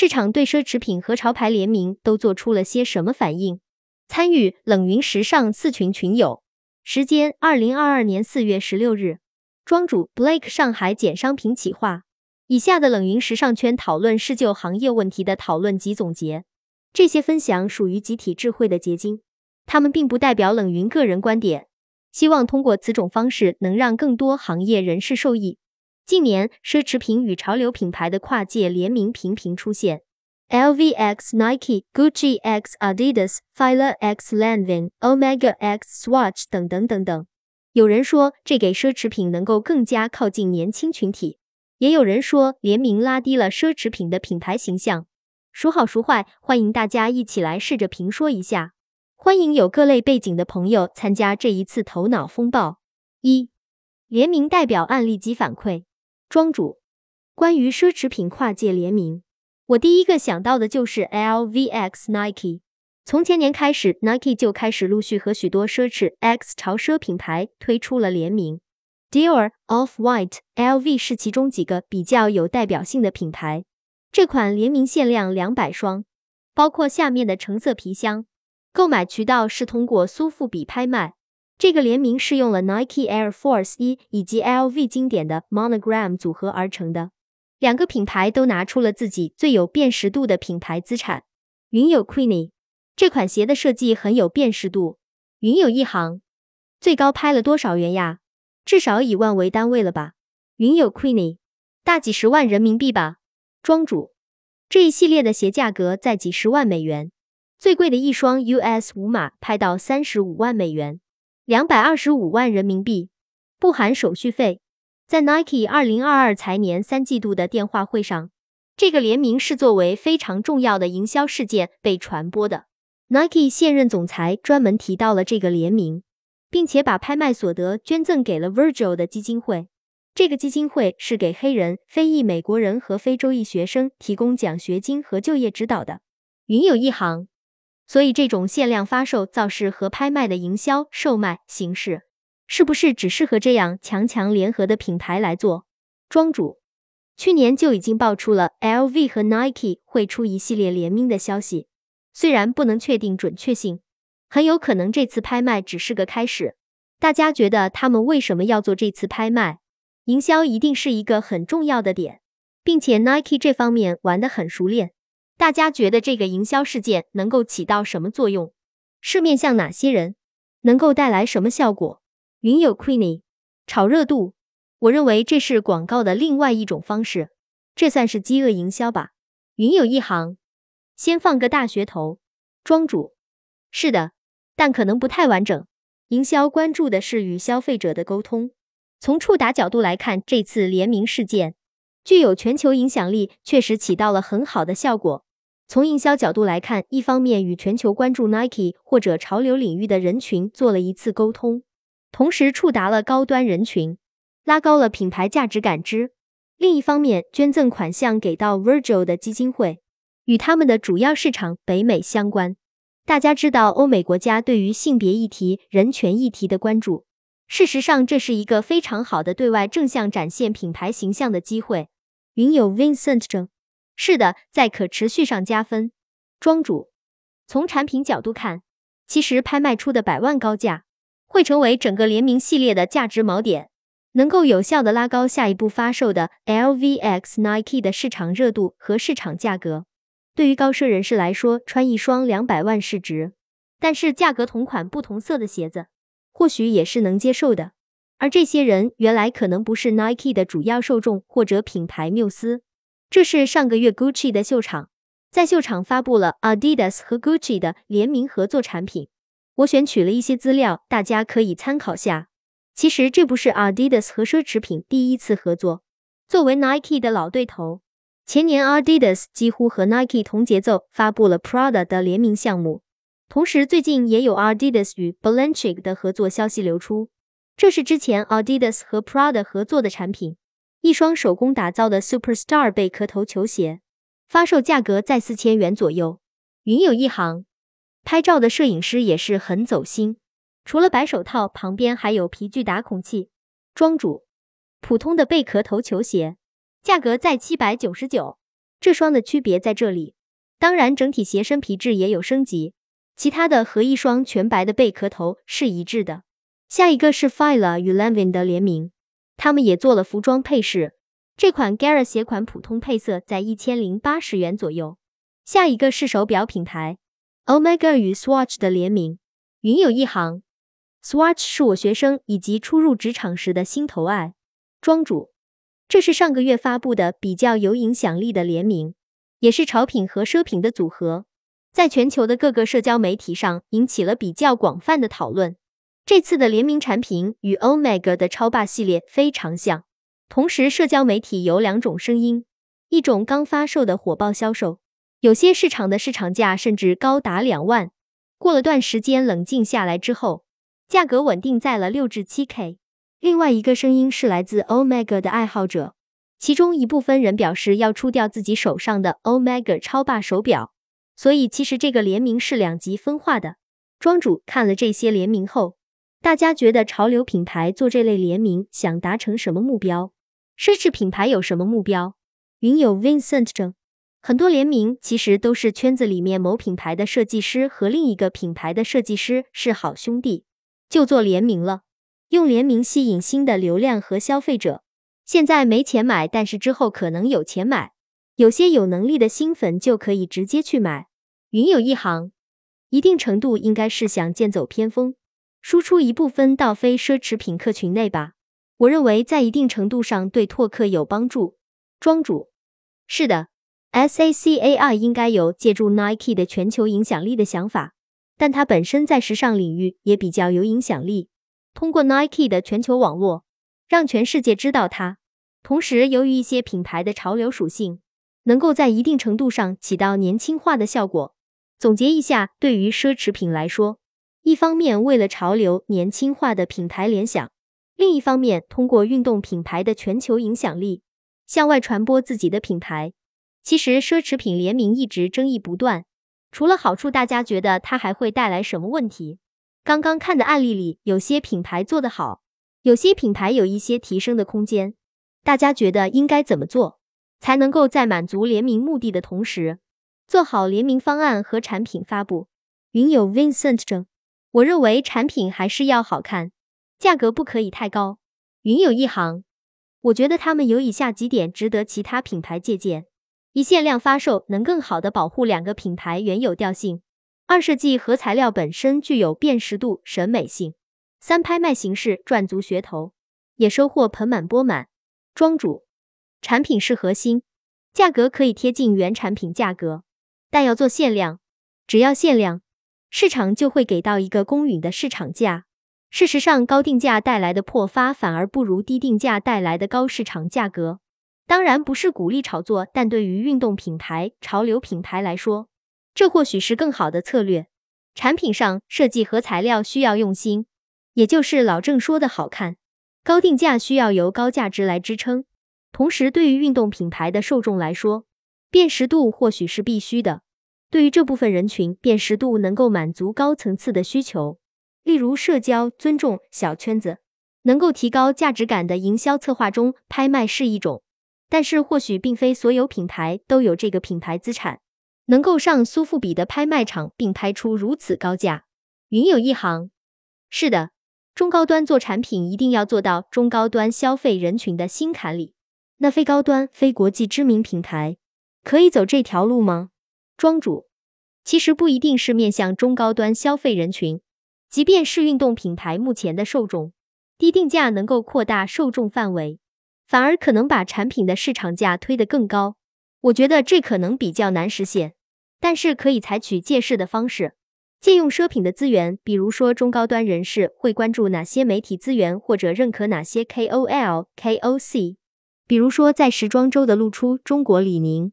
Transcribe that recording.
市场对奢侈品和潮牌联名都做出了些什么反应？参与冷云时尚四群群友，时间二零二二年四月十六日，庄主 Blake 上海简商品企划。以下的冷云时尚圈讨论是就行业问题的讨论及总结，这些分享属于集体智慧的结晶，他们并不代表冷云个人观点。希望通过此种方式能让更多行业人士受益。近年，奢侈品与潮流品牌的跨界联名频频出现，LV X Nike、Gucci X Adidas、Fila X Lanvin、Omega X Swatch 等等等等。有人说，这给奢侈品能够更加靠近年轻群体。也有人说联名拉低了奢侈品的品牌形象，孰好孰坏？欢迎大家一起来试着评说一下。欢迎有各类背景的朋友参加这一次头脑风暴。一、联名代表案例及反馈。庄主，关于奢侈品跨界联名，我第一个想到的就是 LVX Nike。从前年开始，Nike 就开始陆续和许多奢侈 X 潮奢品牌推出了联名。Dior、Off-White、LV 是其中几个比较有代表性的品牌。这款联名限量两百双，包括下面的橙色皮箱。购买渠道是通过苏富比拍卖。这个联名是用了 Nike Air Force 一以及 LV 经典的 Monogram 组合而成的。两个品牌都拿出了自己最有辨识度的品牌资产。云友 Queenie 这款鞋的设计很有辨识度。云友一行最高拍了多少元呀？至少以万为单位了吧？云友 Queenie，大几十万人民币吧？庄主，这一系列的鞋价格在几十万美元，最贵的一双 US 五码拍到三十五万美元，两百二十五万人民币，不含手续费。在 Nike 二零二二财年三季度的电话会上，这个联名是作为非常重要的营销事件被传播的。Nike 现任总裁专门提到了这个联名。并且把拍卖所得捐赠给了 Virgil 的基金会。这个基金会是给黑人、非裔美国人和非洲裔学生提供奖学金和就业指导的。云有一行，所以这种限量发售造势和拍卖的营销售卖形式，是不是只适合这样强强联合的品牌来做？庄主，去年就已经爆出了 LV 和 Nike 会出一系列联名的消息，虽然不能确定准确性。很有可能这次拍卖只是个开始。大家觉得他们为什么要做这次拍卖？营销一定是一个很重要的点，并且 Nike 这方面玩得很熟练。大家觉得这个营销事件能够起到什么作用？是面向哪些人？能够带来什么效果？云友 Queenie 炒热度，我认为这是广告的另外一种方式，这算是饥饿营销吧。云友一行，先放个大噱头。庄主，是的。但可能不太完整。营销关注的是与消费者的沟通。从触达角度来看，这次联名事件具有全球影响力，确实起到了很好的效果。从营销角度来看，一方面与全球关注 Nike 或者潮流领域的人群做了一次沟通，同时触达了高端人群，拉高了品牌价值感知；另一方面，捐赠款项给到 Virgil 的基金会，与他们的主要市场北美相关。大家知道欧美国家对于性别议题、人权议题的关注。事实上，这是一个非常好的对外正向展现品牌形象的机会。云友 Vincent 证，是的，在可持续上加分。庄主，从产品角度看，其实拍卖出的百万高价会成为整个联名系列的价值锚点，能够有效的拉高下一步发售的 LVX Nike 的市场热度和市场价格。对于高奢人士来说，穿一双两百万市值，但是价格同款不同色的鞋子，或许也是能接受的。而这些人原来可能不是 Nike 的主要受众或者品牌缪斯。这是上个月 Gucci 的秀场，在秀场发布了 Adidas 和 Gucci 的联名合作产品。我选取了一些资料，大家可以参考下。其实这不是 Adidas 和奢侈品第一次合作，作为 Nike 的老对头。前年，Adidas 几乎和 Nike 同节奏发布了 Prada 的联名项目，同时最近也有 Adidas 与 Balenciaga 的合作消息流出。这是之前 Adidas 和 Prada 合作的产品，一双手工打造的 Superstar 贝壳头球鞋，发售价格在四千元左右。云有一行，拍照的摄影师也是很走心，除了白手套，旁边还有皮具打孔器。庄主，普通的贝壳头球鞋。价格在七百九十九，这双的区别在这里。当然，整体鞋身皮质也有升级，其他的和一双全白的贝壳头是一致的。下一个是 Fila 与 Lanvin 的联名，他们也做了服装配饰。这款 Gara 鞋款普通配色在一千零八十元左右。下一个是手表品牌 Omega 与 Swatch 的联名，云有一行。Swatch 是我学生以及初入职场时的心头爱。庄主，这是上个月发布的比较有影响力的联名，也是潮品和奢品的组合，在全球的各个社交媒体上引起了比较广泛的讨论。这次的联名产品与 Omega 的超霸系列非常像。同时，社交媒体有两种声音：一种刚发售的火爆销售，有些市场的市场价甚至高达两万；过了段时间冷静下来之后，价格稳定在了六至七 K。另外一个声音是来自 Omega 的爱好者，其中一部分人表示要出掉自己手上的 Omega 超霸手表。所以，其实这个联名是两极分化的。庄主看了这些联名后，大家觉得潮流品牌做这类联名想达成什么目标？奢侈品牌有什么目标？云有 Vincent 证，很多联名其实都是圈子里面某品牌的设计师和另一个品牌的设计师是好兄弟，就做联名了，用联名吸引新的流量和消费者。现在没钱买，但是之后可能有钱买，有些有能力的新粉就可以直接去买。云有一行，一定程度应该是想剑走偏锋，输出一部分到非奢侈品客群内吧。我认为在一定程度上对拓客有帮助。庄主，是的，SACAI 应该有借助 Nike 的全球影响力的想法，但它本身在时尚领域也比较有影响力。通过 Nike 的全球网络，让全世界知道它。同时，由于一些品牌的潮流属性，能够在一定程度上起到年轻化的效果。总结一下，对于奢侈品来说，一方面为了潮流年轻化的品牌联想。另一方面，通过运动品牌的全球影响力，向外传播自己的品牌。其实，奢侈品联名一直争议不断，除了好处，大家觉得它还会带来什么问题？刚刚看的案例里，有些品牌做得好，有些品牌有一些提升的空间。大家觉得应该怎么做，才能够在满足联名目的的同时，做好联名方案和产品发布？云有 Vincent 证，我认为产品还是要好看。价格不可以太高。云有一行，我觉得他们有以下几点值得其他品牌借鉴：一、限量发售能更好的保护两个品牌原有调性；二、设计和材料本身具有辨识度、审美性；三、拍卖形式赚足噱头，也收获盆满钵满。庄主，产品是核心，价格可以贴近原产品价格，但要做限量。只要限量，市场就会给到一个公允的市场价。事实上，高定价带来的破发反而不如低定价带来的高市场价格。当然不是鼓励炒作，但对于运动品牌、潮流品牌来说，这或许是更好的策略。产品上设计和材料需要用心，也就是老郑说的好看。高定价需要由高价值来支撑。同时，对于运动品牌的受众来说，辨识度或许是必须的。对于这部分人群，辨识度能够满足高层次的需求。例如，社交、尊重、小圈子，能够提高价值感的营销策划中，拍卖是一种。但是，或许并非所有品牌都有这个品牌资产，能够上苏富比的拍卖场并拍出如此高价。云有一行，是的，中高端做产品一定要做到中高端消费人群的心坎里。那非高端、非国际知名品牌可以走这条路吗？庄主，其实不一定是面向中高端消费人群。即便是运动品牌目前的受众，低定价能够扩大受众范围，反而可能把产品的市场价推得更高。我觉得这可能比较难实现，但是可以采取借势的方式，借用奢品的资源，比如说中高端人士会关注哪些媒体资源，或者认可哪些 KOL、KOC，比如说在时装周的露出中国李宁，